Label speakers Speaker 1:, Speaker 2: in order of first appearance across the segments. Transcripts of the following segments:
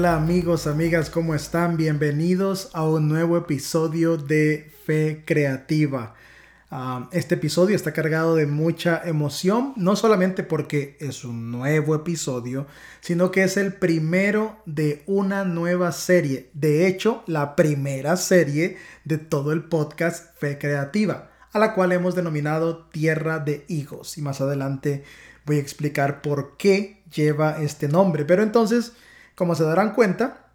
Speaker 1: Hola, amigos, amigas, ¿cómo están? Bienvenidos a un nuevo episodio de Fe Creativa. Ah, este episodio está cargado de mucha emoción, no solamente porque es un nuevo episodio, sino que es el primero de una nueva serie. De hecho, la primera serie de todo el podcast Fe Creativa, a la cual hemos denominado Tierra de Higos. Y más adelante voy a explicar por qué lleva este nombre. Pero entonces... Como se darán cuenta,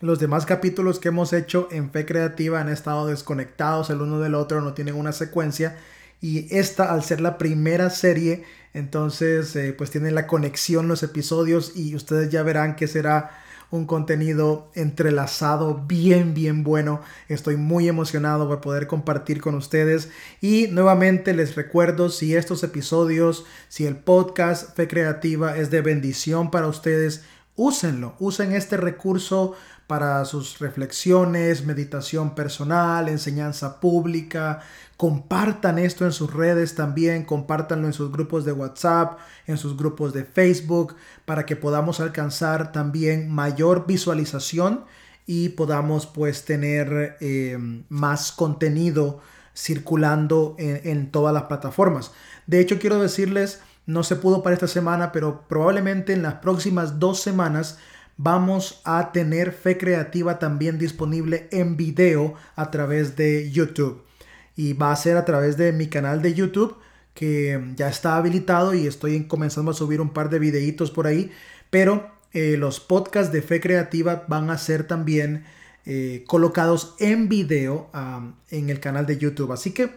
Speaker 1: los demás capítulos que hemos hecho en Fe Creativa han estado desconectados el uno del otro, no tienen una secuencia. Y esta, al ser la primera serie, entonces eh, pues tienen la conexión los episodios y ustedes ya verán que será un contenido entrelazado bien bien bueno. Estoy muy emocionado por poder compartir con ustedes y nuevamente les recuerdo si estos episodios, si el podcast Fe Creativa es de bendición para ustedes, úsenlo, usen este recurso para sus reflexiones, meditación personal, enseñanza pública. Compartan esto en sus redes también, compártanlo en sus grupos de WhatsApp, en sus grupos de Facebook, para que podamos alcanzar también mayor visualización y podamos pues tener eh, más contenido circulando en, en todas las plataformas. De hecho, quiero decirles no se pudo para esta semana, pero probablemente en las próximas dos semanas vamos a tener Fe Creativa también disponible en video a través de YouTube. Y va a ser a través de mi canal de YouTube que ya está habilitado y estoy comenzando a subir un par de videitos por ahí. Pero eh, los podcasts de Fe Creativa van a ser también eh, colocados en video en el canal de YouTube. Así que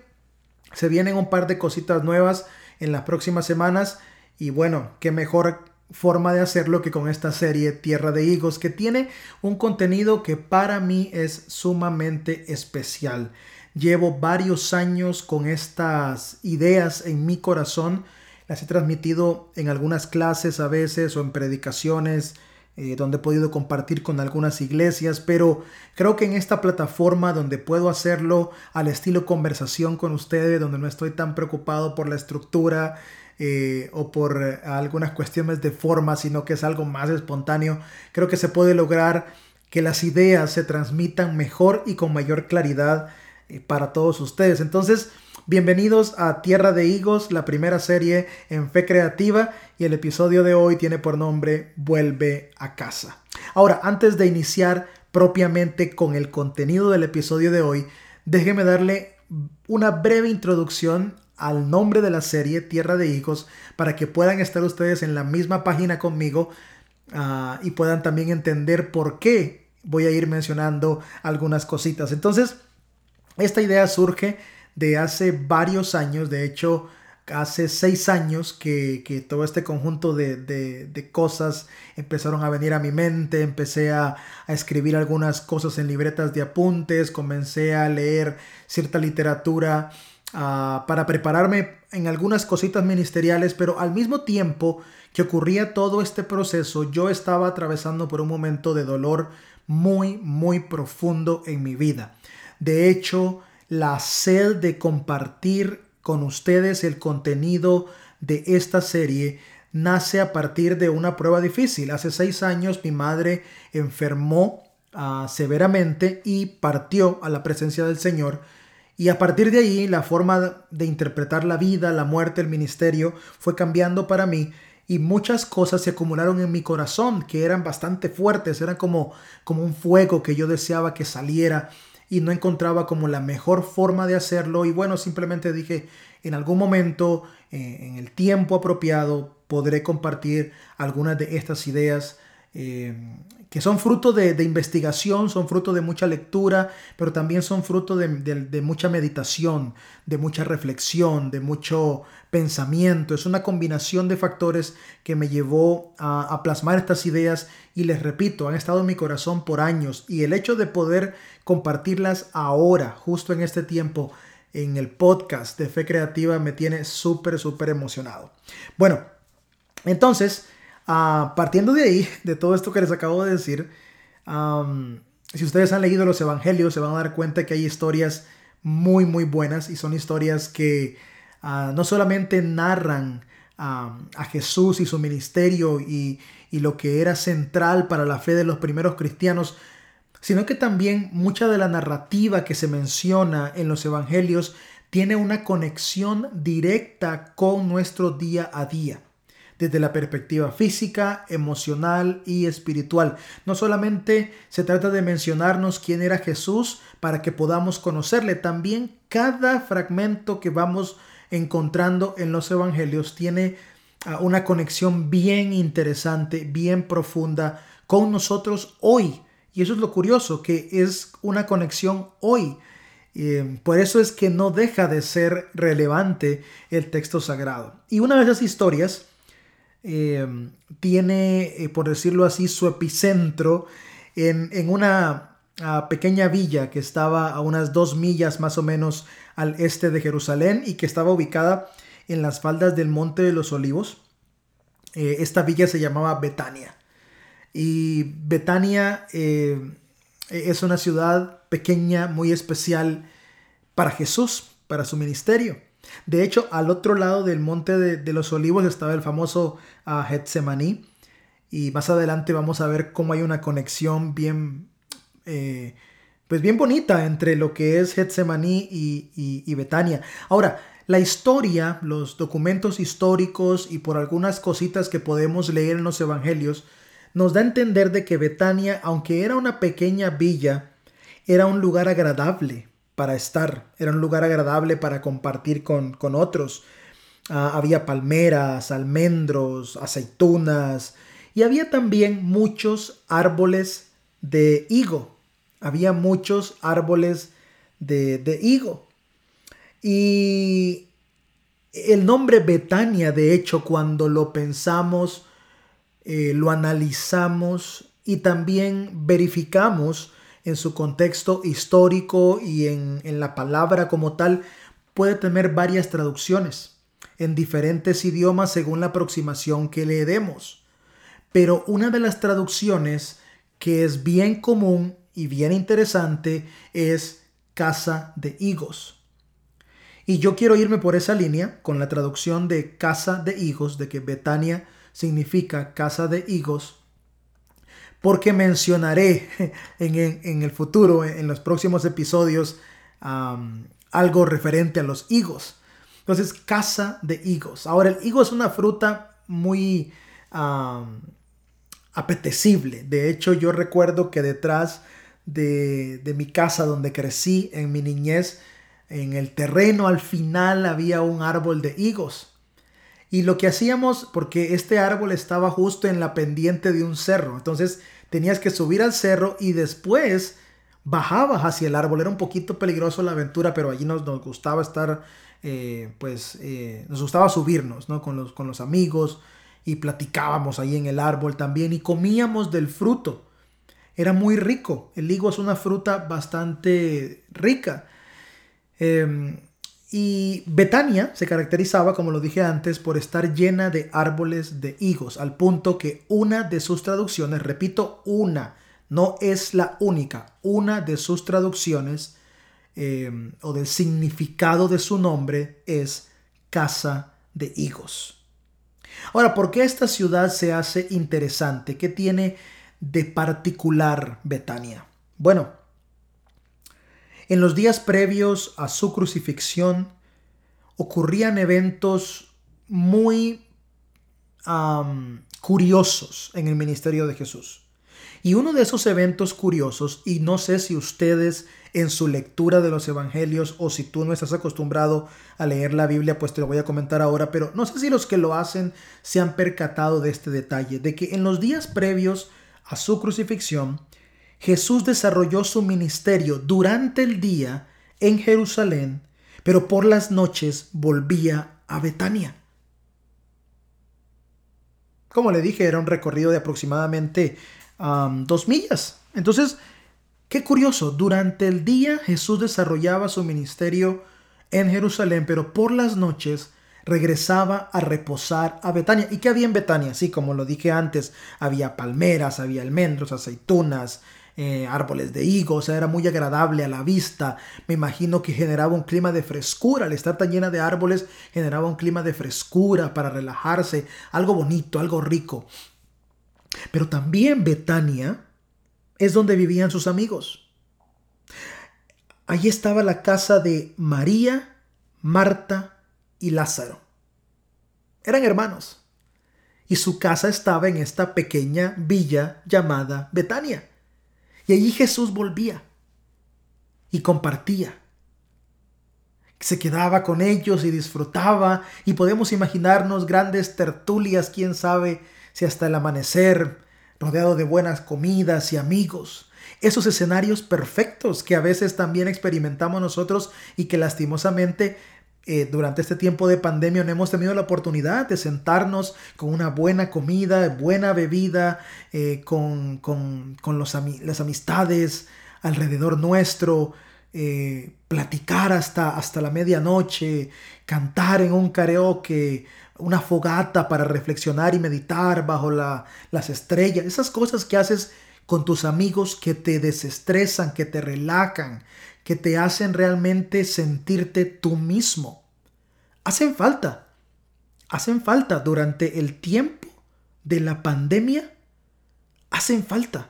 Speaker 1: se vienen un par de cositas nuevas en las próximas semanas. Y bueno, qué mejor forma de hacerlo que con esta serie Tierra de Higos, que tiene un contenido que para mí es sumamente especial. Llevo varios años con estas ideas en mi corazón. Las he transmitido en algunas clases a veces o en predicaciones eh, donde he podido compartir con algunas iglesias, pero creo que en esta plataforma donde puedo hacerlo al estilo conversación con ustedes, donde no estoy tan preocupado por la estructura eh, o por eh, algunas cuestiones de forma, sino que es algo más espontáneo, creo que se puede lograr que las ideas se transmitan mejor y con mayor claridad para todos ustedes. Entonces, Bienvenidos a Tierra de Higos, la primera serie en fe creativa y el episodio de hoy tiene por nombre Vuelve a casa. Ahora, antes de iniciar propiamente con el contenido del episodio de hoy, déjeme darle una breve introducción al nombre de la serie Tierra de Higos para que puedan estar ustedes en la misma página conmigo ah, y puedan también entender por qué voy a ir mencionando algunas cositas. Entonces, esta idea surge de hace varios años, de hecho hace seis años que, todo este conjunto de, cosas empezaron a venir a mi mente, empecé a, escribir algunas cosas en libretas de apuntes, comencé a leer cierta literatura ah, para prepararme en algunas cositas ministeriales, pero al mismo tiempo que ocurría todo este proceso, yo estaba atravesando por un momento de dolor muy, muy profundo en mi vida. De hecho, la sed de compartir con ustedes el contenido de esta serie nace a partir de una prueba difícil. Hace seis años mi madre enfermó ah, severamente y partió a la presencia del Señor. Y a partir de ahí la forma de interpretar la vida, la muerte, el ministerio fue cambiando para mí y muchas cosas se acumularon en mi corazón que eran bastante fuertes, eran como, como un fuego que yo deseaba que saliera y no encontraba como la mejor forma de hacerlo. Y bueno, simplemente dije, en algún momento, eh, en el tiempo apropiado, podré compartir algunas de estas ideas eh, que son fruto de, investigación, son fruto de mucha lectura, pero también son fruto de, mucha meditación, de mucha reflexión, de mucho pensamiento. Es una combinación de factores que me llevó a, a plasmar estas ideas y les repito, han estado en mi corazón por años y el hecho de poder compartirlas ahora, justo en este tiempo, en el podcast de Fe Creativa me tiene súper, súper emocionado. Bueno, entonces, Ah, partiendo de ahí, de todo esto que les acabo de decir, si ustedes han leído los evangelios, se van a dar cuenta que hay historias muy, muy buenas y son historias que ah, no solamente narran a, Jesús y su ministerio y, y lo que era central para la fe de los primeros cristianos, sino que también mucha de la narrativa que se menciona en los evangelios tiene una conexión directa con nuestro día a día desde la perspectiva física, emocional y espiritual. No solamente se trata de mencionarnos quién era Jesús para que podamos conocerle, también cada fragmento que vamos encontrando en los evangelios tiene ah, una conexión bien interesante, bien profunda con nosotros hoy. Y eso es lo curioso, que es una conexión hoy. Eh, por eso es que no deja de ser relevante el texto sagrado. Y una de esas historias eh, tiene, eh, por decirlo así, su epicentro en, en una ah, pequeña villa que estaba a unas dos millas más o menos al este de Jerusalén y que estaba ubicada en las faldas del Monte de los Olivos. Eh, esta villa se llamaba Betania. Y Betania es una ciudad pequeña, muy especial para Jesús, para su ministerio. De hecho, al otro lado del monte de, los olivos estaba el famoso uh, Getsemaní. Y más adelante vamos a ver cómo hay una conexión bien, eh, pues bien bonita entre lo que es Getsemaní y, y Betania. Ahora, la historia, los documentos históricos y por algunas cositas que podemos leer en los evangelios, nos da a entender de que Betania, aunque era una pequeña villa, era un lugar agradable para estar, era un lugar agradable para compartir con, otros. Ah, había palmeras, almendros, aceitunas y había también muchos árboles de higo. Había muchos árboles de, higo. Y el nombre Betania, de hecho, cuando lo pensamos, eh, lo analizamos y también verificamos, en su contexto histórico y en, la palabra como tal, puede tener varias traducciones en diferentes idiomas según la aproximación que le demos. Pero una de las traducciones que es bien común y bien interesante es casa de higos. Y yo quiero irme por esa línea con la traducción de casa de higos, de que Betania significa casa de higos, porque mencionaré en, el futuro, en los próximos episodios, algo referente a los higos. Entonces, casa de higos. Ahora, el higo es una fruta muy apetecible. De hecho, yo recuerdo que detrás de, de mi casa donde crecí en mi niñez, en el terreno al final había un árbol de higos. Y lo que hacíamos, porque este árbol estaba justo en la pendiente de un cerro, entonces tenías que subir al cerro y después bajabas hacia el árbol. Era un poquito peligroso la aventura, pero allí nos, nos gustaba estar, eh, pues, eh, nos gustaba subirnos, ¿no? Con los, con los amigos y platicábamos ahí en el árbol también y comíamos del fruto. Era muy rico. El higo es una fruta bastante rica. Em, y Betania se caracterizaba, como lo dije antes, por estar llena de árboles de higos, al punto que una de sus traducciones, repito, una, no es la única, una de sus traducciones eh, o del significado de su nombre es casa de higos. Ahora, ¿por qué esta ciudad se hace interesante? ¿Qué tiene de particular Betania? Bueno, en los días previos a su crucifixión ocurrían eventos muy curiosos en el ministerio de Jesús. Y uno de esos eventos curiosos, y no sé si ustedes en su lectura de los evangelios o si tú no estás acostumbrado a leer la Biblia, pues te lo voy a comentar ahora, pero no sé si los que lo hacen se han percatado de este detalle, de que en los días previos a su crucifixión, Jesús desarrolló su ministerio durante el día en Jerusalén, pero por las noches volvía a Betania. Como le dije, era un recorrido de aproximadamente dos millas. Entonces, qué curioso, durante el día Jesús desarrollaba su ministerio en Jerusalén, pero por las noches regresaba a reposar a Betania. ¿Y qué había en Betania? Sí, como lo dije antes, había palmeras, había almendros, aceitunas, eh, árboles de higos, era muy agradable a la vista. Me imagino que generaba un clima de frescura, al estar tan llena de árboles, generaba un clima de frescura para relajarse, algo bonito, algo rico. Pero también Betania es donde vivían sus amigos. Allí estaba la casa de María, Marta y Lázaro. Eran hermanos. Y su casa estaba en esta pequeña villa llamada Betania. Y allí Jesús volvía y compartía. Se quedaba con ellos y disfrutaba y podemos imaginarnos grandes tertulias, quién sabe si hasta el amanecer, rodeado de buenas comidas y amigos. Esos escenarios perfectos que a veces también experimentamos nosotros y que lastimosamente eh, durante este tiempo de pandemia no hemos tenido la oportunidad de sentarnos con una buena comida, buena bebida, eh, con, los, las amistades alrededor nuestro, eh, platicar hasta, hasta la medianoche, cantar en un karaoke, una fogata para reflexionar y meditar bajo las estrellas, esas cosas que haces con tus amigos que te desestresan, que te relajan, que te hacen realmente sentirte tú mismo. Hacen falta, hacen falta durante el tiempo de la pandemia, hacen falta.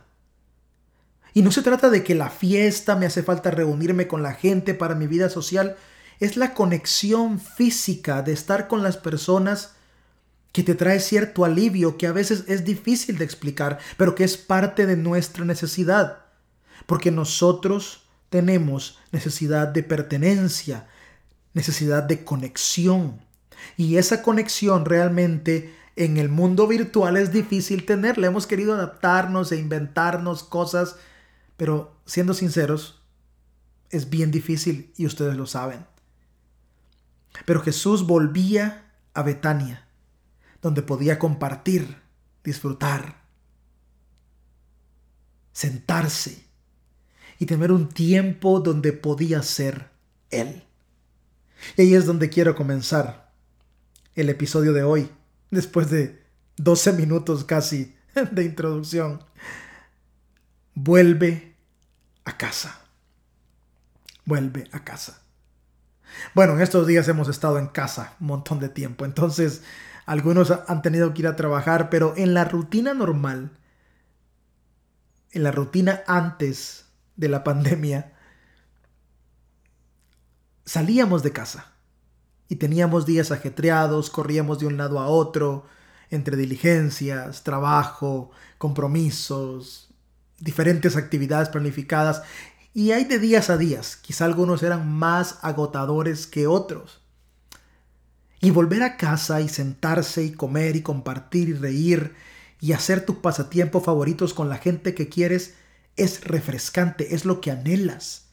Speaker 1: Y no se trata de que la fiesta me hace falta reunirme con la gente para mi vida social, es la conexión física de estar con las personas que te trae cierto alivio que a veces es difícil de explicar, pero que es parte de nuestra necesidad. Porque nosotros tenemos necesidad de pertenencia, necesidad de conexión. Y esa conexión realmente en el mundo virtual es difícil tenerla. Hemos querido adaptarnos e inventarnos cosas, pero siendo sinceros, es bien difícil y ustedes lo saben. Pero Jesús volvía a Betania, donde podía compartir, disfrutar, sentarse y tener un tiempo donde podía ser Él. Y ahí es donde quiero comenzar el episodio de hoy, después de 12 minutos casi de introducción. Vuelve a casa. Vuelve a casa. Bueno, en estos días hemos estado en casa un montón de tiempo, entonces algunos han tenido que ir a trabajar, pero en la rutina normal, en la rutina antes de la pandemia, salíamos de casa y teníamos días ajetreados, corríamos de un lado a otro, entre diligencias, trabajo, compromisos, diferentes actividades planificadas y hay de días a días, quizá algunos eran más agotadores que otros. Y volver a casa y sentarse y comer y compartir y reír y hacer tus pasatiempos favoritos con la gente que quieres es refrescante, es lo que anhelas.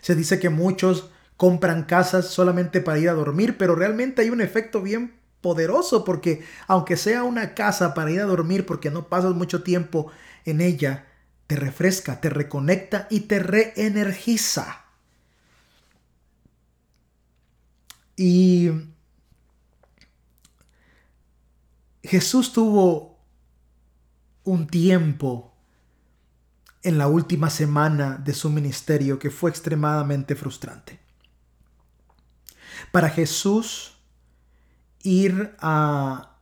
Speaker 1: Se dice que muchos compran casas solamente para ir a dormir, pero realmente hay un efecto bien poderoso porque aunque sea una casa para ir a dormir porque no pasas mucho tiempo en ella, te refresca, te reconecta y te reenergiza. Y Jesús tuvo un tiempo en la última semana de su ministerio que fue extremadamente frustrante. Para Jesús ir a,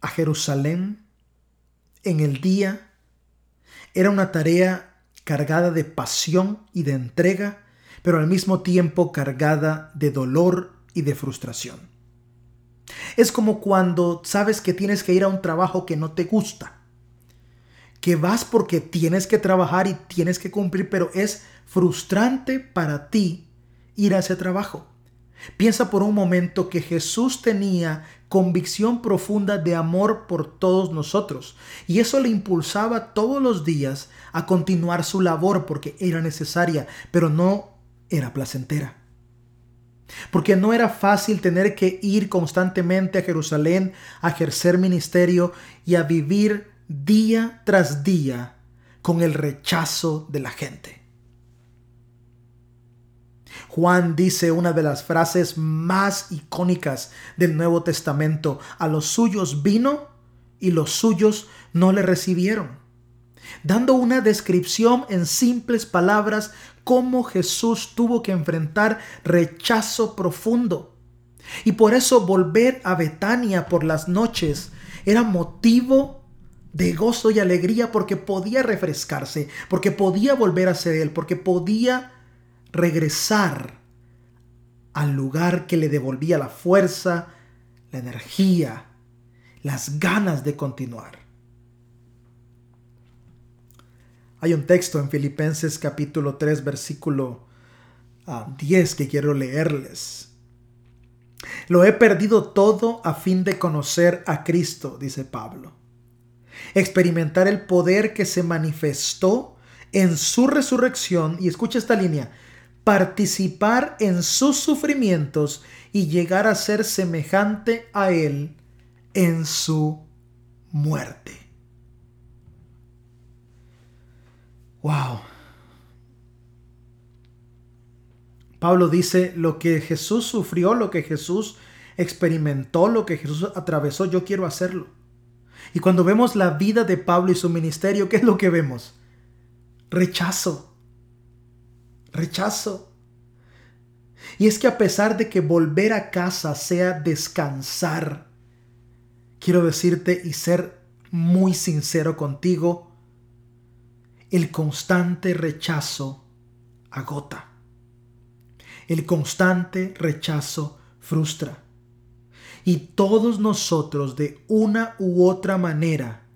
Speaker 1: a Jerusalén en el día era una tarea cargada de pasión y de entrega, pero al mismo tiempo cargada de dolor y de frustración. Es como cuando sabes que tienes que ir a un trabajo que no te gusta, que vas porque tienes que trabajar y tienes que cumplir, pero es frustrante para ti ir a ese trabajo. Piensa por un momento que Jesús tenía convicción profunda de amor por todos nosotros y eso le impulsaba todos los días a continuar su labor porque era necesaria, pero no era placentera. Porque no era fácil tener que ir constantemente a Jerusalén a ejercer ministerio y a vivir día tras día con el rechazo de la gente. Juan dice una de las frases más icónicas del Nuevo Testamento, a los suyos vino y los suyos no le recibieron. dando una descripción en simples palabras cómo Jesús tuvo que enfrentar rechazo profundo. Y por eso volver a Betania por las noches era motivo de gozo y alegría porque podía refrescarse, porque podía volver a ser él, porque podía regresar al lugar que le devolvía la fuerza, la energía, las ganas de continuar. Hay un texto en Filipenses capítulo 3 versículo 10 ah, que quiero leerles. Lo he perdido todo a fin de conocer a Cristo, dice Pablo. Experimentar el poder que se manifestó en su resurrección, y escucha esta línea, participar en sus sufrimientos y llegar a ser semejante a Él en su muerte. Wow. Pablo dice, lo que Jesús sufrió, lo que Jesús experimentó, lo que Jesús atravesó, yo quiero hacerlo. Y cuando vemos la vida de Pablo y su ministerio, ¿qué es lo que vemos? Rechazo rechazo. Y es que a pesar de que volver a casa sea descansar, quiero decirte y ser muy sincero contigo, el constante rechazo agota. El constante rechazo frustra. Y todos nosotros de una u otra manera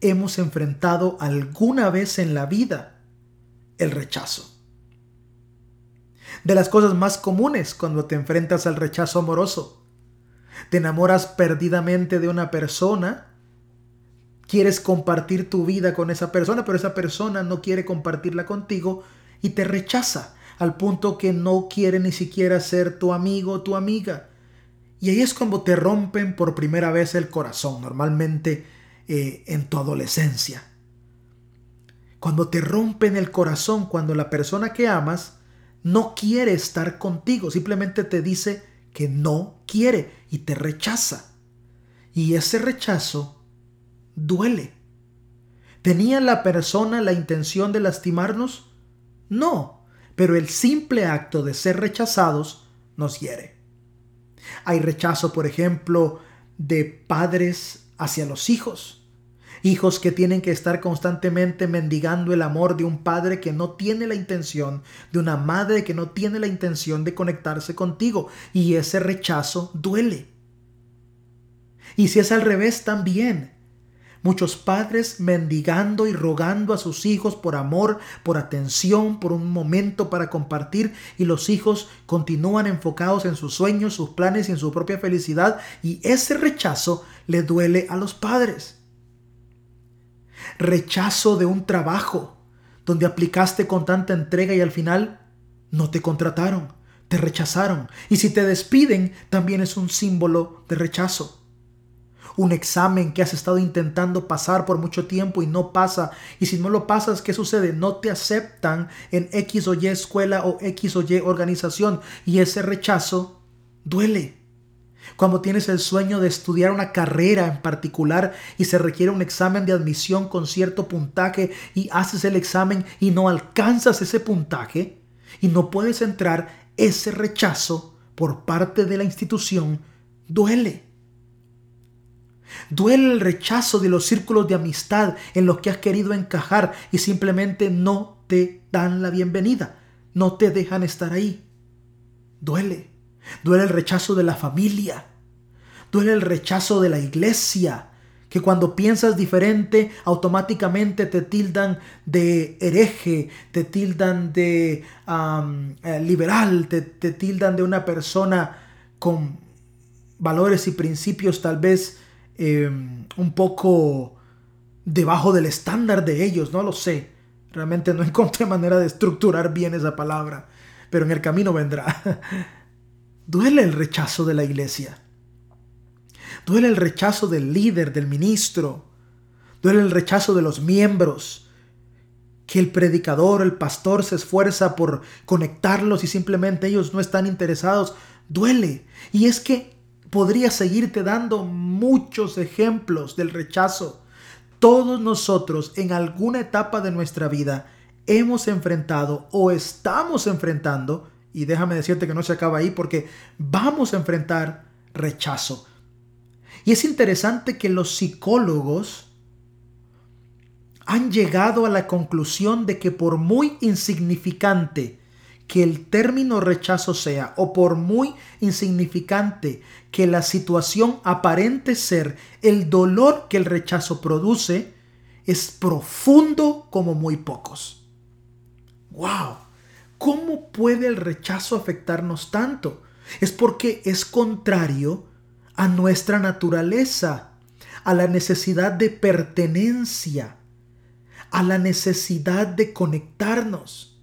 Speaker 1: hemos enfrentado alguna vez en la vida el rechazo de las cosas más comunes cuando te enfrentas al rechazo amoroso. Te enamoras perdidamente de una persona, quieres compartir tu vida con esa persona, pero esa persona no quiere compartirla contigo y te rechaza al punto que no quiere ni siquiera ser tu amigo o tu amiga. Y ahí es cuando te rompen por primera vez el corazón, normalmente eh, en tu adolescencia. Cuando te rompen el corazón, cuando la persona que amas no quiere estar contigo, simplemente te dice que no quiere y te rechaza. Y ese rechazo duele. ¿Tenía la persona la intención de lastimarnos? No, pero el simple acto de ser rechazados nos hiere. Hay rechazo, por ejemplo, de padres hacia los hijos hijos que tienen que estar constantemente mendigando el amor de un padre que no tiene la intención, de una madre que no tiene la intención de conectarse contigo. Y ese rechazo duele. Y si es al revés también. Muchos padres mendigando y rogando a sus hijos por amor, por atención, por un momento para compartir y los hijos continúan enfocados en sus sueños, sus planes y en su propia felicidad y ese rechazo le duele a los padres rechazo de un trabajo donde aplicaste con tanta entrega y al final no te contrataron, te rechazaron. Y si te despiden, también es un símbolo de rechazo. Un examen que has estado intentando pasar por mucho tiempo y no pasa. Y si no lo pasas, ¿qué sucede? No te aceptan en X o Y escuela o X o Y organización. Y ese rechazo duele. Cuando tienes el sueño de estudiar una carrera en particular y se requiere un examen de admisión con cierto puntaje y haces el examen y no alcanzas ese puntaje y no puedes entrar, ese rechazo por parte de la institución duele. Duele el rechazo de los círculos de amistad en los que has querido encajar y simplemente no te dan la bienvenida, no te dejan estar ahí. Duele. Duele el rechazo de la familia. Duele el rechazo de la iglesia. Que cuando piensas diferente, automáticamente te tildan de hereje, te tildan de eh, liberal, te, tildan de una persona con valores y principios tal vez em, un poco debajo del estándar de ellos, no lo sé. Realmente no encontré manera de estructurar bien esa palabra, pero en el camino vendrá. Duele el rechazo de la iglesia. Duele el rechazo del líder, del ministro. Duele el rechazo de los miembros. Que el predicador, el pastor se esfuerza por conectarlos y simplemente ellos no están interesados. Duele. Y es que podría seguirte dando muchos ejemplos del rechazo todos nosotros en alguna etapa de nuestra vida hemos enfrentado o estamos enfrentando, y déjame decirte que no se acaba ahí porque vamos a enfrentar rechazo. Y es interesante que los psicólogos han llegado a la conclusión de que por muy insignificante que el término rechazo sea o por muy insignificante que la situación aparente ser, el dolor que el rechazo produce es profundo como muy pocos. ¡Wow! ¿Cómo puede el rechazo afectarnos tanto? Es porque es contrario a nuestra naturaleza, a la necesidad de pertenencia, a la necesidad de conectarnos.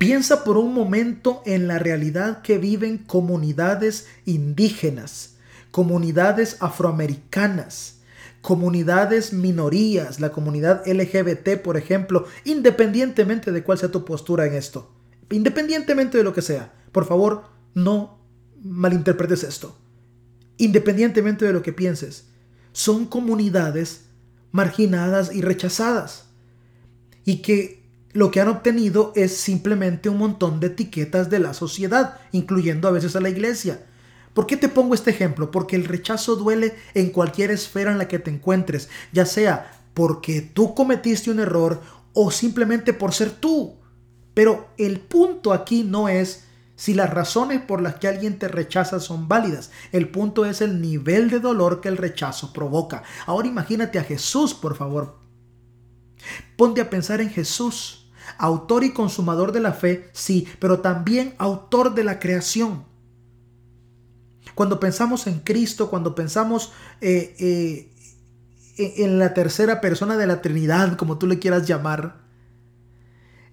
Speaker 1: Piensa por un momento en la realidad que viven comunidades indígenas, comunidades afroamericanas, comunidades minorías, la comunidad LGBT, por ejemplo, independientemente de cuál sea tu postura en esto, independientemente de lo que sea. Por favor, no malinterpretes esto independientemente de lo que pienses, son comunidades marginadas y rechazadas. Y que lo que han obtenido es simplemente un montón de etiquetas de la sociedad, incluyendo a veces a la iglesia. ¿Por qué te pongo este ejemplo? Porque el rechazo duele en cualquier esfera en la que te encuentres, ya sea porque tú cometiste un error o simplemente por ser tú. Pero el punto aquí no es si las razones por las que alguien te rechaza son válidas. El punto es el nivel de dolor que el rechazo provoca. Ahora imagínate a Jesús, por favor. Ponte a pensar en Jesús, autor y consumador de la fe, sí, pero también autor de la creación. Cuando pensamos en Cristo, cuando pensamos eh, eh, en la tercera persona de la Trinidad, como tú le quieras llamar,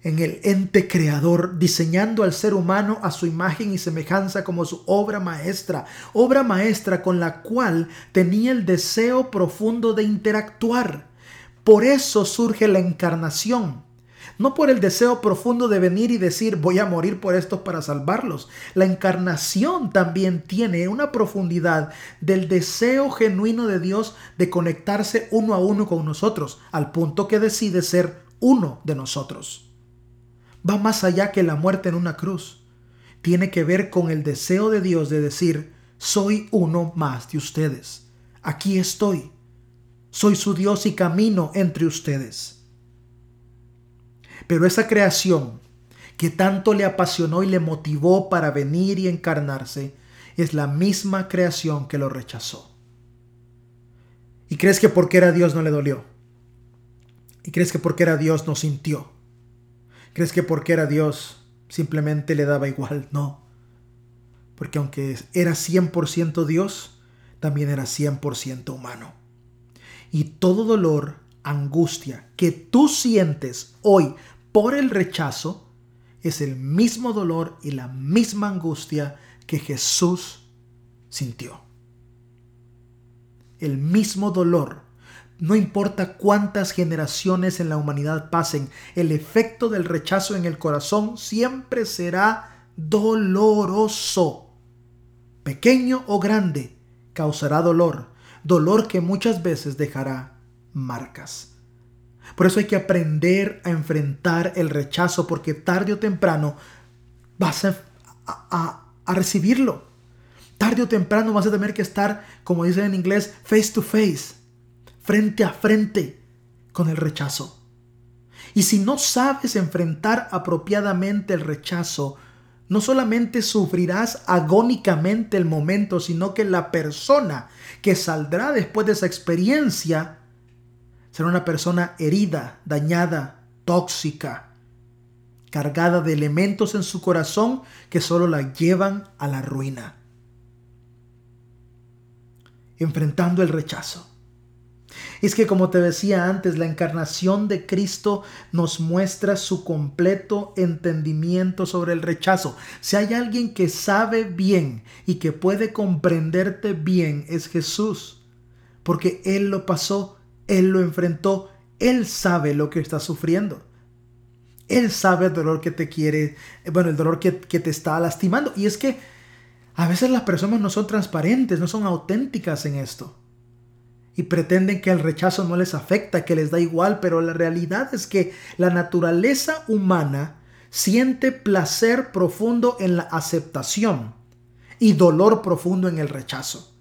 Speaker 1: en el ente creador, diseñando al ser humano a su imagen y semejanza como su obra maestra, obra maestra con la cual tenía el deseo profundo de interactuar. Por eso surge la encarnación, no por el deseo profundo de venir y decir voy a morir por estos para salvarlos. La encarnación también tiene una profundidad del deseo genuino de Dios de conectarse uno a uno con nosotros, al punto que decide ser uno de nosotros va más allá que la muerte en una cruz. Tiene que ver con el deseo de Dios de decir, soy uno más de ustedes. Aquí estoy. Soy su Dios y camino entre ustedes. Pero esa creación que tanto le apasionó y le motivó para venir y encarnarse, es la misma creación que lo rechazó. ¿Y crees que porque era Dios no le dolió? ¿Y crees que porque era Dios no sintió? ¿Crees que porque era Dios simplemente le daba igual? No. Porque aunque era 100% Dios, también era 100% humano. Y todo dolor, angustia que tú sientes hoy por el rechazo, es el mismo dolor y la misma angustia que Jesús sintió. El mismo dolor no importa cuántas generaciones en la humanidad pasen, el efecto del rechazo en el corazón siempre será doloroso. Pequeño o grande, causará dolor, dolor que muchas veces dejará marcas. Por eso hay que aprender a enfrentar el rechazo porque tarde o temprano vas a, recibirlo. Tarde o temprano vas a tener que estar, como dicen en inglés, face to face frente a frente con el rechazo. Y si no sabes enfrentar apropiadamente el rechazo, no solamente sufrirás agónicamente el momento, sino que la persona que saldrá después de esa experiencia será una persona herida, dañada, tóxica, cargada de elementos en su corazón que solo la llevan a la ruina. Enfrentando el rechazo. Es que como te decía antes, la encarnación de Cristo nos muestra su completo entendimiento sobre el rechazo. Si hay alguien que sabe bien y que puede comprenderte bien, es Jesús. Porque Él lo pasó, Él lo enfrentó, Él sabe lo que está sufriendo. Él sabe el dolor que te quiere, bueno, el dolor que, que te está lastimando. Y es que a veces las personas no son transparentes, no son auténticas en esto. y pretenden que el rechazo no les afecta, que les da igual, pero la realidad es que la naturaleza humana siente placer profundo en la aceptación y dolor profundo en el rechazo.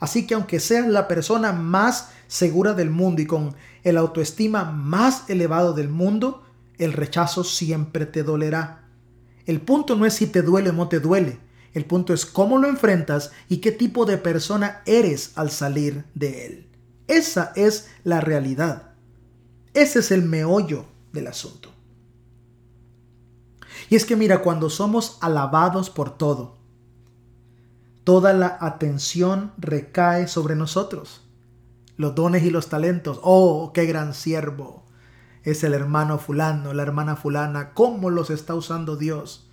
Speaker 1: Así que aunque seas la persona más segura del mundo y con el autoestima más elevado del mundo, el rechazo siempre te dolerá. El punto no es si te duele o no te duele, el punto es cómo lo enfrentas y qué tipo de persona eres al salir de él. Esa es la realidad. Ese es el meollo del asunto. Y es que mira, cuando somos alabados por todo, toda la atención recae sobre nosotros. Los dones y los talentos. Oh, qué gran siervo. Es el hermano fulano, la hermana fulana. ¿Cómo los está usando Dios?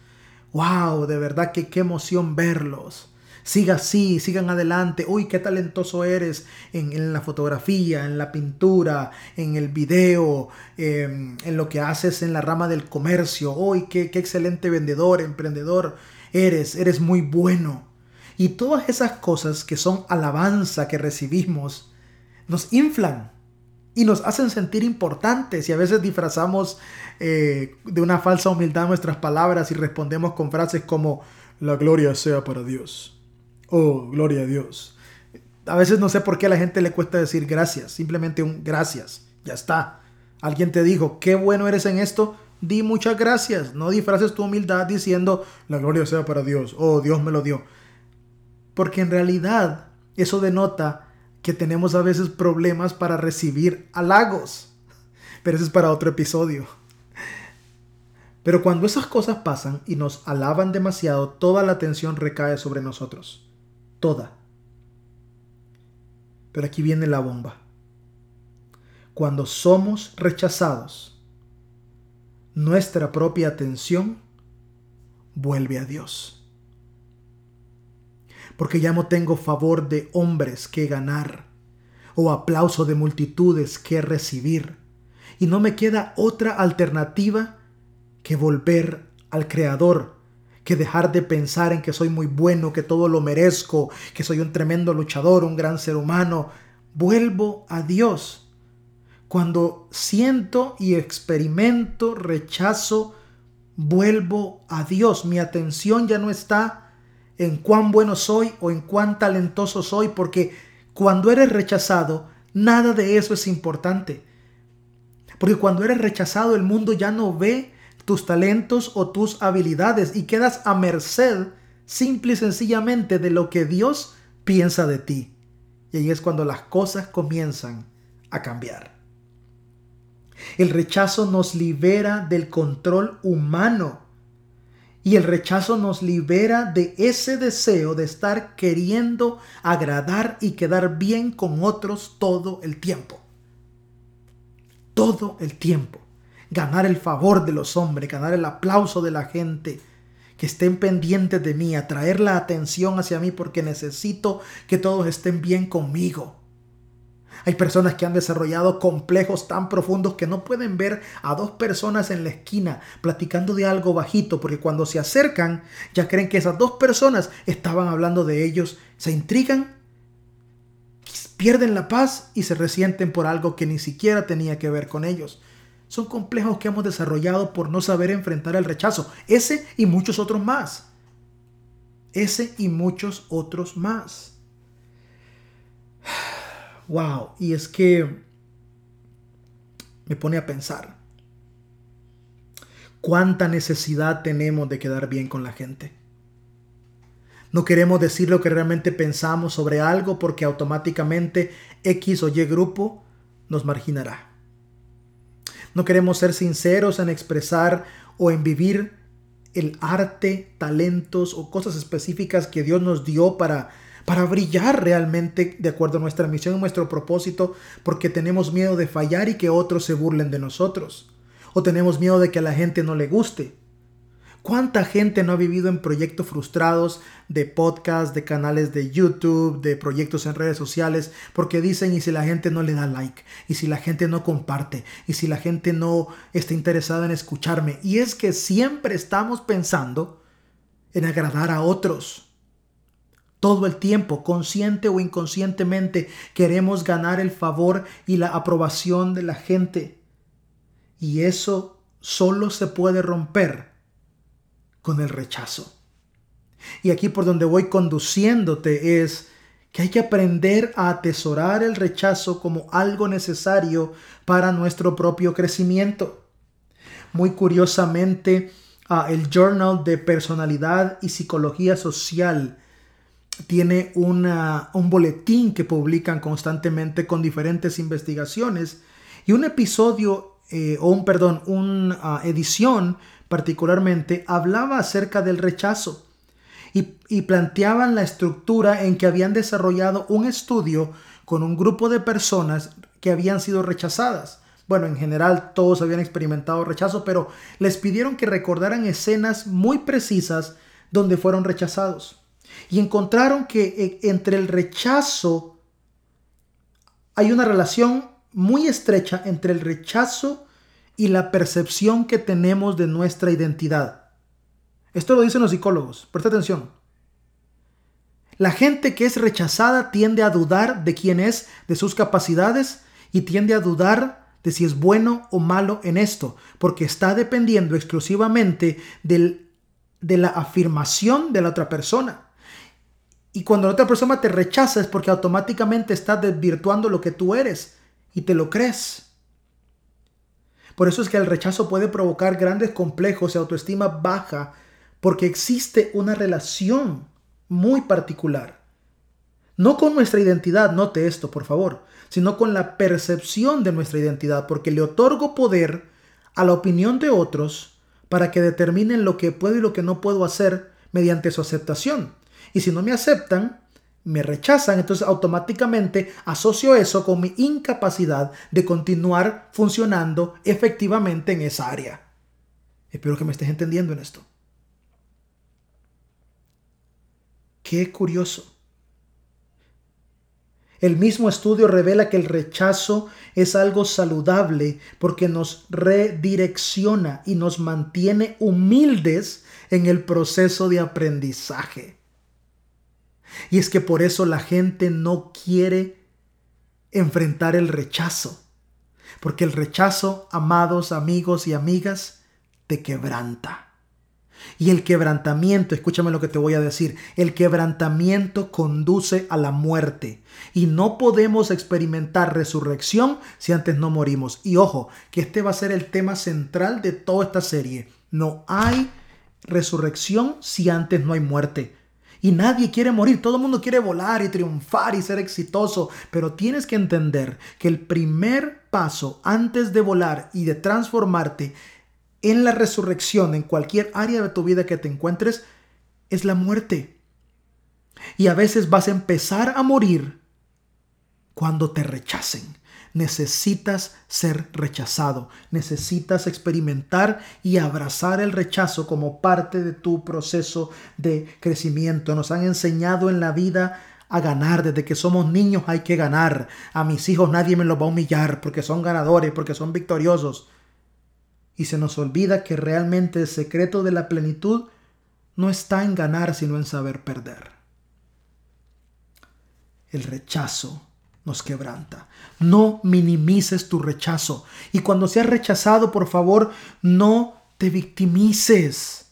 Speaker 1: Wow, de verdad que qué emoción verlos. Siga así, sigan adelante. Uy, qué talentoso eres en, la fotografía, en la pintura, en el video, em, en lo que haces en la rama del comercio. Uy, qué, qué excelente vendedor, emprendedor eres, eres muy bueno. Y todas esas cosas que son alabanza que recibimos nos inflan y nos hacen sentir importantes y a veces disfrazamos eh, de una falsa humildad nuestras palabras y respondemos con frases como la gloria sea para Dios. Oh, gloria a Dios. A veces no sé por qué a la gente le cuesta decir gracias, simplemente un gracias, ya está. Alguien te dijo, qué bueno eres en esto, di muchas gracias, no disfraces tu humildad diciendo la gloria sea para Dios, oh Dios me lo dio. Porque en realidad eso denota que tenemos a veces problemas para recibir halagos. Pero eso es para otro episodio. Pero cuando esas cosas pasan y nos alaban demasiado, toda la atención recae sobre nosotros toda. Pero aquí viene la bomba. Cuando somos rechazados, nuestra propia atención vuelve a Dios. Porque ya no tengo favor de hombres que ganar o aplauso de multitudes que recibir. Y no me queda otra alternativa que volver al Creador que dejar de pensar en que soy muy bueno, que todo lo merezco, que soy un tremendo luchador, un gran ser humano. Vuelvo a Dios. Cuando siento y experimento rechazo, vuelvo a Dios. Mi atención ya no está en cuán bueno soy o en cuán talentoso soy, porque cuando eres rechazado, nada de eso es importante. Porque cuando eres rechazado, el mundo ya no ve tus talentos o tus habilidades y quedas a merced simple y sencillamente de lo que Dios piensa de ti. Y ahí es cuando las cosas comienzan a cambiar. El rechazo nos libera del control humano y el rechazo nos libera de ese deseo de estar queriendo agradar y quedar bien con otros todo el tiempo. Todo el tiempo ganar el favor de los hombres, ganar el aplauso de la gente, que estén pendientes de mí, atraer la atención hacia mí porque necesito que todos estén bien conmigo. Hay personas que han desarrollado complejos tan profundos que no pueden ver a dos personas en la esquina platicando de algo bajito, porque cuando se acercan ya creen que esas dos personas estaban hablando de ellos, se intrigan, pierden la paz y se resienten por algo que ni siquiera tenía que ver con ellos son complejos que hemos desarrollado por no saber enfrentar el rechazo. Ese y muchos otros más. Ese y muchos otros más. Wow, y es que me pone a pensar cuánta necesidad tenemos de quedar bien con la gente. No queremos decir lo que realmente pensamos sobre algo porque automáticamente X o Y grupo nos marginará. No queremos ser sinceros en expresar o en vivir el arte, talentos o cosas específicas que Dios nos dio para, para brillar realmente de acuerdo a nuestra misión y nuestro propósito, porque tenemos miedo de fallar y que otros se burlen de nosotros. O tenemos miedo de que a la gente no le guste. ¿Cuánta gente no ha vivido en proyectos frustrados de podcast, de canales de YouTube, de proyectos en redes sociales? Porque dicen, ¿y si la gente no le da like? ¿Y si la gente no comparte? ¿Y si la gente no está interesada en escucharme? Y es que siempre estamos pensando en agradar a otros. Todo el tiempo, consciente o inconscientemente, queremos ganar el favor y la aprobación de la gente. Y eso solo se puede romper con el rechazo. Y aquí por donde voy conduciéndote es que hay que aprender a atesorar el rechazo como algo necesario para nuestro propio crecimiento. Muy curiosamente, ah, el Journal de Personalidad y Psicología Social tiene un boletín que publican constantemente con diferentes investigaciones y un episodio, eh, o un, perdón, una ah, edición particularmente, hablaba acerca del rechazo y, y planteaban la estructura en que habían desarrollado un estudio con un grupo de personas que habían sido rechazadas. Bueno, en general todos habían experimentado rechazo, pero les pidieron que recordaran escenas muy precisas donde fueron rechazados. Y encontraron que eh, entre el rechazo hay una relación muy estrecha entre el rechazo y la percepción que tenemos de nuestra identidad. Esto lo dicen los psicólogos. Presta atención. La gente que es rechazada tiende a dudar de quién es, de sus capacidades y tiende a dudar de si es bueno o malo en esto, porque está dependiendo exclusivamente de la afirmación de la otra persona. Y cuando la otra persona te rechaza es porque automáticamente está desvirtuando lo que tú eres y te lo crees. Por eso es que el rechazo puede provocar grandes complejos y autoestima baja porque existe una relación muy particular. No con nuestra identidad, note esto, por favor, sino con la percepción de nuestra identidad, porque le otorgo poder a la opinión de otros para que determinen lo que puedo y lo que no puedo hacer mediante su aceptación. Y si no me aceptan, me rechazan, entonces automáticamente asocio eso con mi incapacidad de continuar funcionando efectivamente en esa área. Espero que me estés entendiendo en esto. Qué curioso. El mismo estudio revela que el rechazo es algo saludable porque nos redirecciona y nos mantiene humildes en el proceso de aprendizaje. Y es que por eso la gente no quiere enfrentar el rechazo. Porque el rechazo, amados amigos y amigas, te quebranta. Y el quebrantamiento, escúchame lo que te voy a decir, el quebrantamiento conduce a la muerte. Y no podemos experimentar resurrección si antes no morimos. Y ojo, que este va a ser el tema central de toda esta serie. No hay resurrección si antes no hay muerte. Y nadie quiere morir, todo el mundo quiere volar y triunfar y ser exitoso, pero tienes que entender que el primer paso antes de volar y de transformarte en la resurrección, en cualquier área de tu vida que te encuentres, es la muerte. Y a veces vas a empezar a morir cuando te rechacen necesitas ser rechazado, necesitas experimentar y abrazar el rechazo como parte de tu proceso de crecimiento. Nos han enseñado en la vida a ganar. Desde que somos niños hay que ganar. A mis hijos nadie me los va a humillar porque son ganadores, porque son victoriosos. Y se nos olvida que realmente el secreto de la plenitud no está en ganar, sino en saber perder. El rechazo nos quebranta. No minimices tu rechazo. Y cuando seas rechazado, por favor, no te victimices.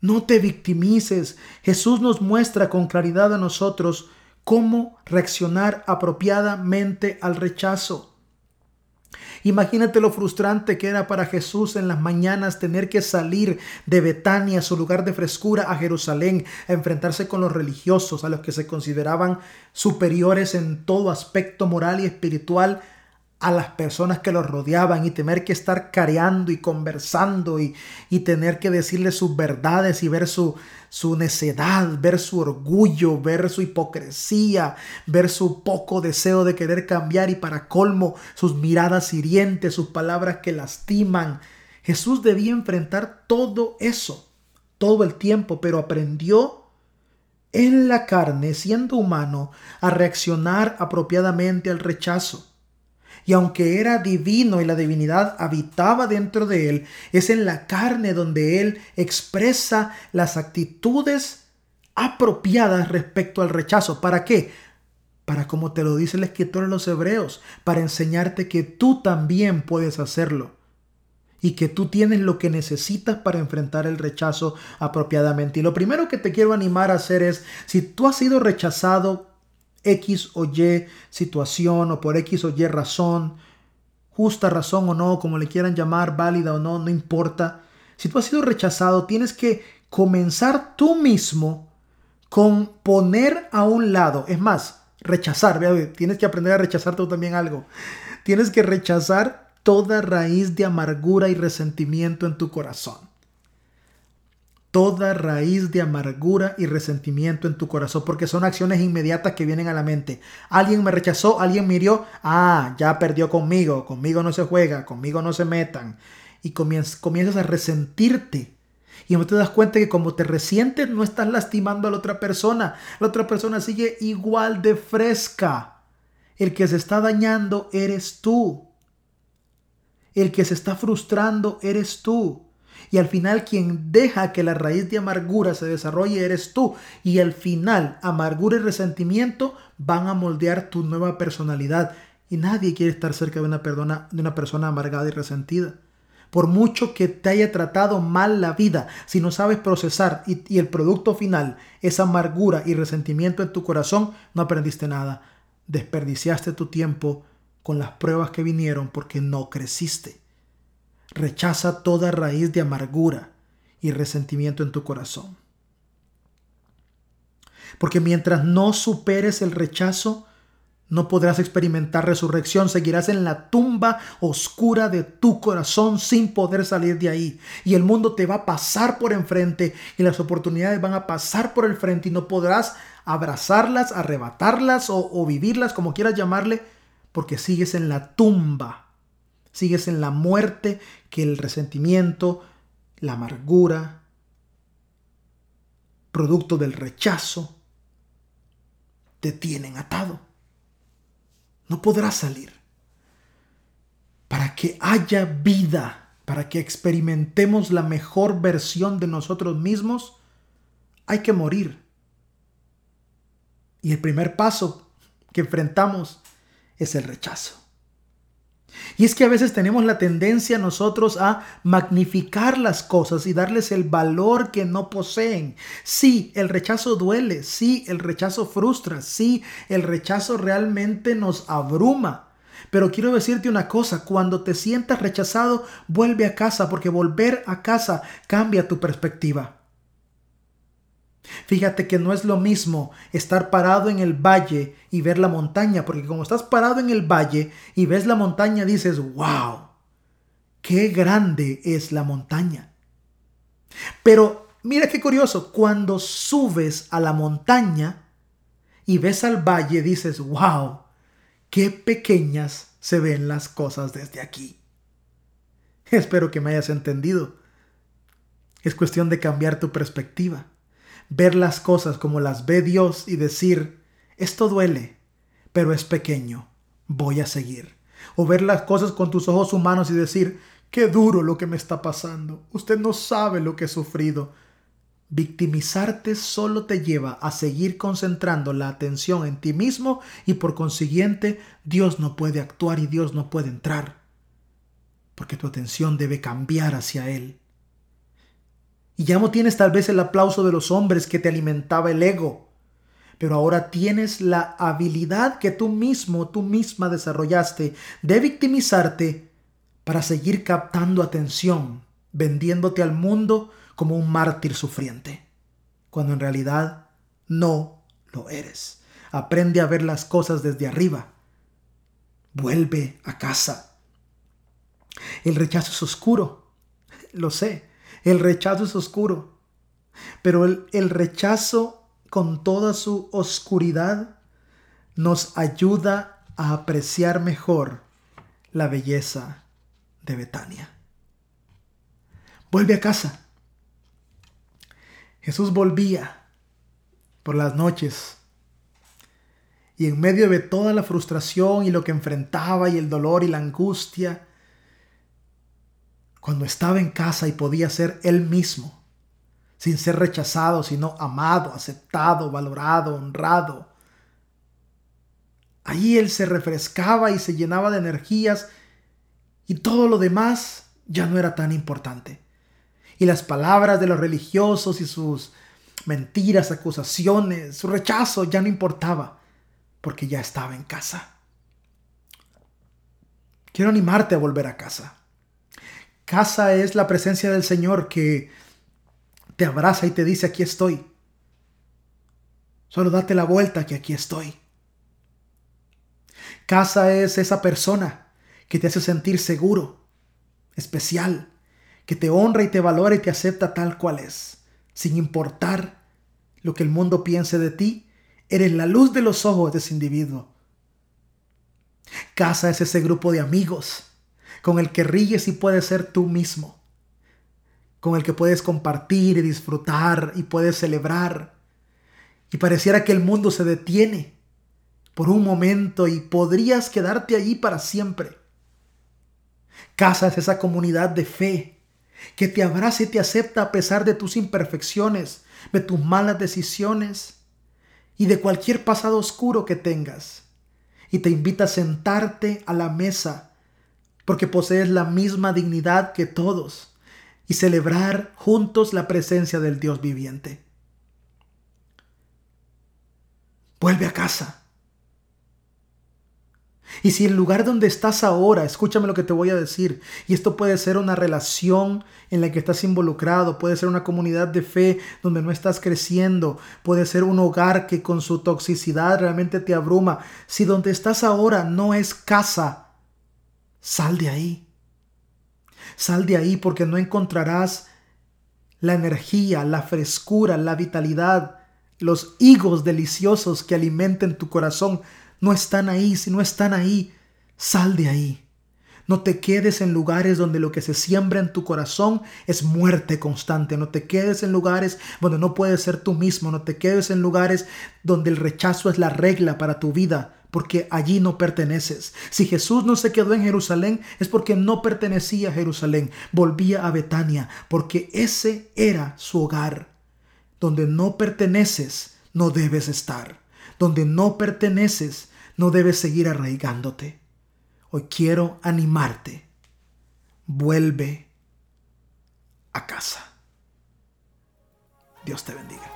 Speaker 1: No te victimices. Jesús nos muestra con claridad a nosotros cómo reaccionar apropiadamente al rechazo. Imagínate lo frustrante que era para Jesús en las mañanas tener que salir de Betania, su lugar de frescura, a Jerusalén, a enfrentarse con los religiosos, a los que se consideraban superiores en todo aspecto moral y espiritual, a las personas que los rodeaban y tener que estar careando y conversando y, y tener que decirles sus verdades y ver su, su necedad, ver su orgullo, ver su hipocresía, ver su poco deseo de querer cambiar y para colmo sus miradas hirientes, sus palabras que lastiman. Jesús debía enfrentar todo eso todo el tiempo, pero aprendió en la carne, siendo humano, a reaccionar apropiadamente al rechazo. Y aunque era divino y la divinidad habitaba dentro de él, es en la carne donde él expresa las actitudes apropiadas respecto al rechazo. ¿Para qué? Para como te lo dice el escritor de los Hebreos, para enseñarte que tú también puedes hacerlo y que tú tienes lo que necesitas para enfrentar el rechazo apropiadamente. Y lo primero que te quiero animar a hacer es, si tú has sido rechazado X o Y situación o por X o Y razón, justa razón o no, como le quieran llamar, válida o no, no importa. Si tú has sido rechazado, tienes que comenzar tú mismo con poner a un lado, es más, rechazar, tienes que aprender a rechazar tú también algo. Tienes que rechazar toda raíz de amargura y resentimiento en tu corazón. Toda raíz de amargura y resentimiento en tu corazón, porque son acciones inmediatas que vienen a la mente. Alguien me rechazó, alguien me hirió, ah, ya perdió conmigo, conmigo no se juega, conmigo no se metan. Y comienzas, a resentirte. Y no te das cuenta que como te resientes, no estás lastimando a la otra persona. La otra persona sigue igual de fresca. El que se está dañando eres tú. El que se está frustrando eres tú. Y al final quien deja que la raíz de amargura se desarrolle eres tú. Y al final amargura y resentimiento van a moldear tu nueva personalidad. Y nadie quiere estar cerca de una, persona, amargada y resentida. Por mucho que te haya tratado mal la vida, si no sabes procesar y el producto final es amargura y resentimiento en tu corazón, no aprendiste nada. Desperdiciaste tu tiempo con las pruebas que vinieron porque no creciste. Rechaza toda raíz de amargura y resentimiento en tu corazón. Porque mientras no superes el rechazo, no podrás experimentar resurrección, seguirás en la tumba oscura de tu corazón sin poder salir de ahí. Y el mundo te va a pasar por enfrente y las oportunidades van a pasar por el frente y no podrás abrazarlas, arrebatarlas o, vivirlas, como quieras llamarle, porque sigues en la tumba, sigues en la muerte que el resentimiento, la amargura, producto del rechazo, te tienen atado. No podrás salir. Para que haya vida, para que experimentemos la mejor versión de nosotros mismos, hay que morir. Y el primer paso que enfrentamos es el rechazo. Y es que a veces tenemos la tendencia nosotros a magnificar las cosas y darles el valor que no poseen. Sí, el rechazo duele, sí, el rechazo frustra, sí, el rechazo realmente nos abruma. Pero quiero decirte una cosa, cuando te sientas rechazado, vuelve a casa porque volver a casa cambia tu perspectiva. Fíjate que no es lo mismo estar parado en el valle y ver la montaña, porque como estás parado en el valle y ves la montaña, dices, wow, qué grande es la montaña. Pero mira qué curioso, cuando subes a la montaña y ves al valle, dices, wow, qué pequeñas se ven las cosas desde aquí. Espero que me hayas entendido. Es cuestión de cambiar tu perspectiva ver las cosas como las ve Dios y decir, esto duele, pero es pequeño, voy a seguir. O ver las cosas con tus ojos humanos y decir, qué duro lo que me está pasando, usted no sabe lo que he sufrido. Victimizarte solo te lleva a seguir concentrando la atención en ti mismo y por consiguiente Dios no puede actuar y Dios no puede entrar. Porque tu atención debe cambiar hacia Él. Y ya no tienes tal vez el aplauso de los hombres que te alimentaba el ego, pero ahora tienes la habilidad que tú mismo, tú misma desarrollaste de victimizarte para seguir captando atención, vendiéndote al mundo como un mártir sufriente, cuando en realidad no lo eres. Aprende a ver las cosas desde arriba. Vuelve a casa. El rechazo es oscuro, lo sé, el rechazo es oscuro, pero el, rechazo con toda su oscuridad nos ayuda a apreciar mejor la belleza de Betania. Vuelve a casa. Jesús volvía por las noches y en medio de toda la frustración y lo que enfrentaba y el dolor y la angustia, cuando estaba en casa y podía ser él mismo, sin ser rechazado, sino amado, aceptado, valorado, honrado. Ahí él se refrescaba y se llenaba de energías y todo lo demás ya no era tan importante. Y las palabras de los religiosos y sus mentiras, acusaciones, su rechazo ya no importaba, porque ya estaba en casa. Quiero animarte a volver a casa. Casa es la presencia del Señor que te abraza y te dice, aquí estoy. Solo date la vuelta que aquí estoy. Casa es esa persona que te hace sentir seguro, especial, que te honra y te valora y te acepta tal cual es, sin importar lo que el mundo piense de ti, eres la luz de los ojos de ese individuo. Casa es ese grupo de amigos con el que ríes y puedes ser tú mismo, con el que puedes compartir y disfrutar y puedes celebrar. Y pareciera que el mundo se detiene por un momento y podrías quedarte allí para siempre. Casa es esa comunidad de fe que te abraza y te acepta a pesar de tus imperfecciones, de tus malas decisiones y de cualquier pasado oscuro que tengas. Y te invita a sentarte a la mesa porque posees la misma dignidad que todos y celebrar juntos la presencia del Dios viviente. Vuelve a casa. Y si el lugar donde estás ahora, escúchame lo que te voy a decir, y esto puede ser una relación en la que estás involucrado, puede ser una comunidad de fe donde no estás creciendo, puede ser un hogar que con su toxicidad realmente te abruma, si donde estás ahora no es casa, sal de ahí. Sal de ahí porque no encontrarás la energía, la frescura, la vitalidad, los higos deliciosos que alimenten tu corazón no están ahí, si no están ahí, sal de ahí. No te quedes en lugares donde lo que se siembra en tu corazón es muerte constante. No te quedes en lugares donde no puedes ser tú mismo. No te quedes en lugares donde el rechazo es la regla para tu vida, porque allí no perteneces. Si Jesús no se quedó en Jerusalén es porque no pertenecía a Jerusalén. Volvía a Betania, porque ese era su hogar. Donde no perteneces, no debes estar donde no perteneces, no debes seguir arraigándote. Quiero animarte. Vuelve a casa. Dios te bendiga.